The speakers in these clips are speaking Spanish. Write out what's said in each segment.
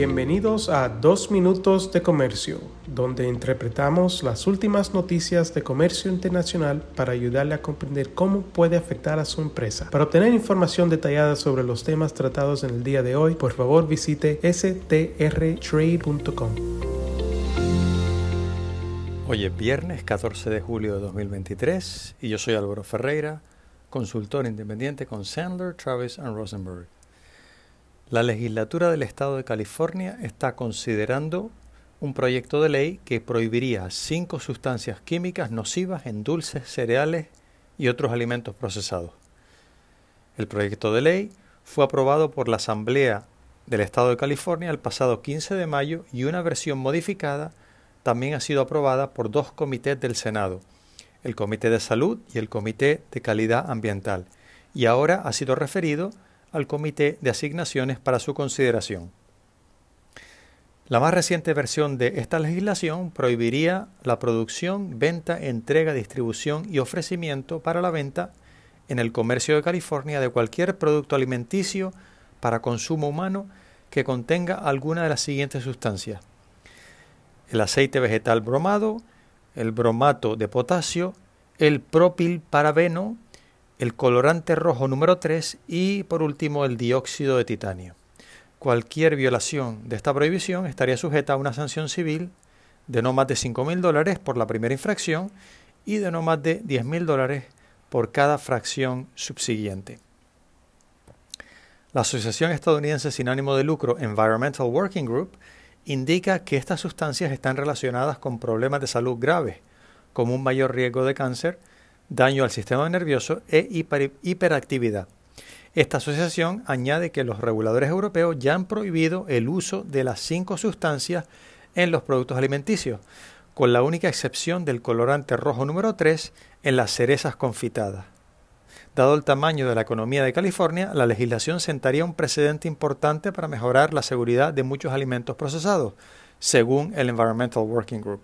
Bienvenidos a Dos Minutos de Comercio, donde interpretamos las últimas noticias de comercio internacional para ayudarle a comprender cómo puede afectar a su empresa. Para obtener información detallada sobre los temas tratados en el día de hoy, por favor visite strtrade.com. Hoy es viernes 14 de julio de 2023 y yo soy Álvaro Ferreira, consultor independiente con Sandler, Travis and Rosenberg. La legislatura del estado de California está considerando un proyecto de ley que prohibiría cinco sustancias químicas nocivas en dulces, cereales y otros alimentos procesados. El proyecto de ley fue aprobado por la Asamblea del Estado de California el pasado 15 de mayo y una versión modificada también ha sido aprobada por dos comités del Senado, el Comité de Salud y el Comité de Calidad Ambiental, y ahora ha sido referido al Comité de Asignaciones para su consideración. La más reciente versión de esta legislación prohibiría la producción, venta, entrega, distribución y ofrecimiento para la venta en el comercio de California de cualquier producto alimenticio para consumo humano que contenga alguna de las siguientes sustancias. El aceite vegetal bromado, el bromato de potasio, el propilparabeno, el colorante rojo número 3 y por último el dióxido de titanio. Cualquier violación de esta prohibición estaría sujeta a una sanción civil de no más de 5 mil dólares por la primera infracción y de no más de 10 mil dólares por cada fracción subsiguiente. La Asociación Estadounidense sin ánimo de lucro Environmental Working Group indica que estas sustancias están relacionadas con problemas de salud graves, como un mayor riesgo de cáncer, daño al sistema nervioso e hiperactividad. Esta asociación añade que los reguladores europeos ya han prohibido el uso de las cinco sustancias en los productos alimenticios, con la única excepción del colorante rojo número 3 en las cerezas confitadas. Dado el tamaño de la economía de California, la legislación sentaría un precedente importante para mejorar la seguridad de muchos alimentos procesados, según el Environmental Working Group.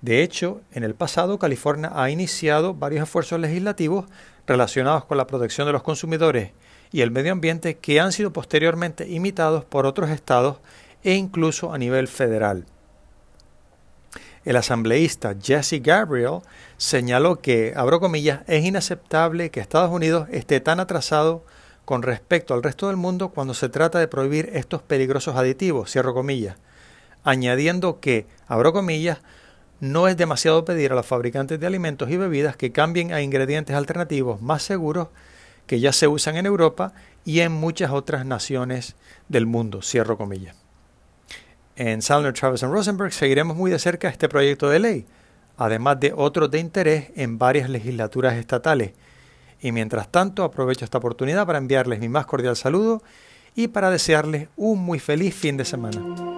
De hecho, en el pasado California ha iniciado varios esfuerzos legislativos relacionados con la protección de los consumidores y el medio ambiente que han sido posteriormente imitados por otros estados e incluso a nivel federal. El asambleísta Jesse Gabriel señaló que, abro comillas, es inaceptable que Estados Unidos esté tan atrasado con respecto al resto del mundo cuando se trata de prohibir estos peligrosos aditivos, añadiendo que, abro comillas, no es demasiado pedir a los fabricantes de alimentos y bebidas que cambien a ingredientes alternativos más seguros que ya se usan en Europa y en muchas otras naciones del mundo. Cierro comillas. En Sandler, Travis Rosenberg seguiremos muy de cerca este proyecto de ley, además de otros de interés en varias legislaturas estatales. Y mientras tanto aprovecho esta oportunidad para enviarles mi más cordial saludo y para desearles un muy feliz fin de semana.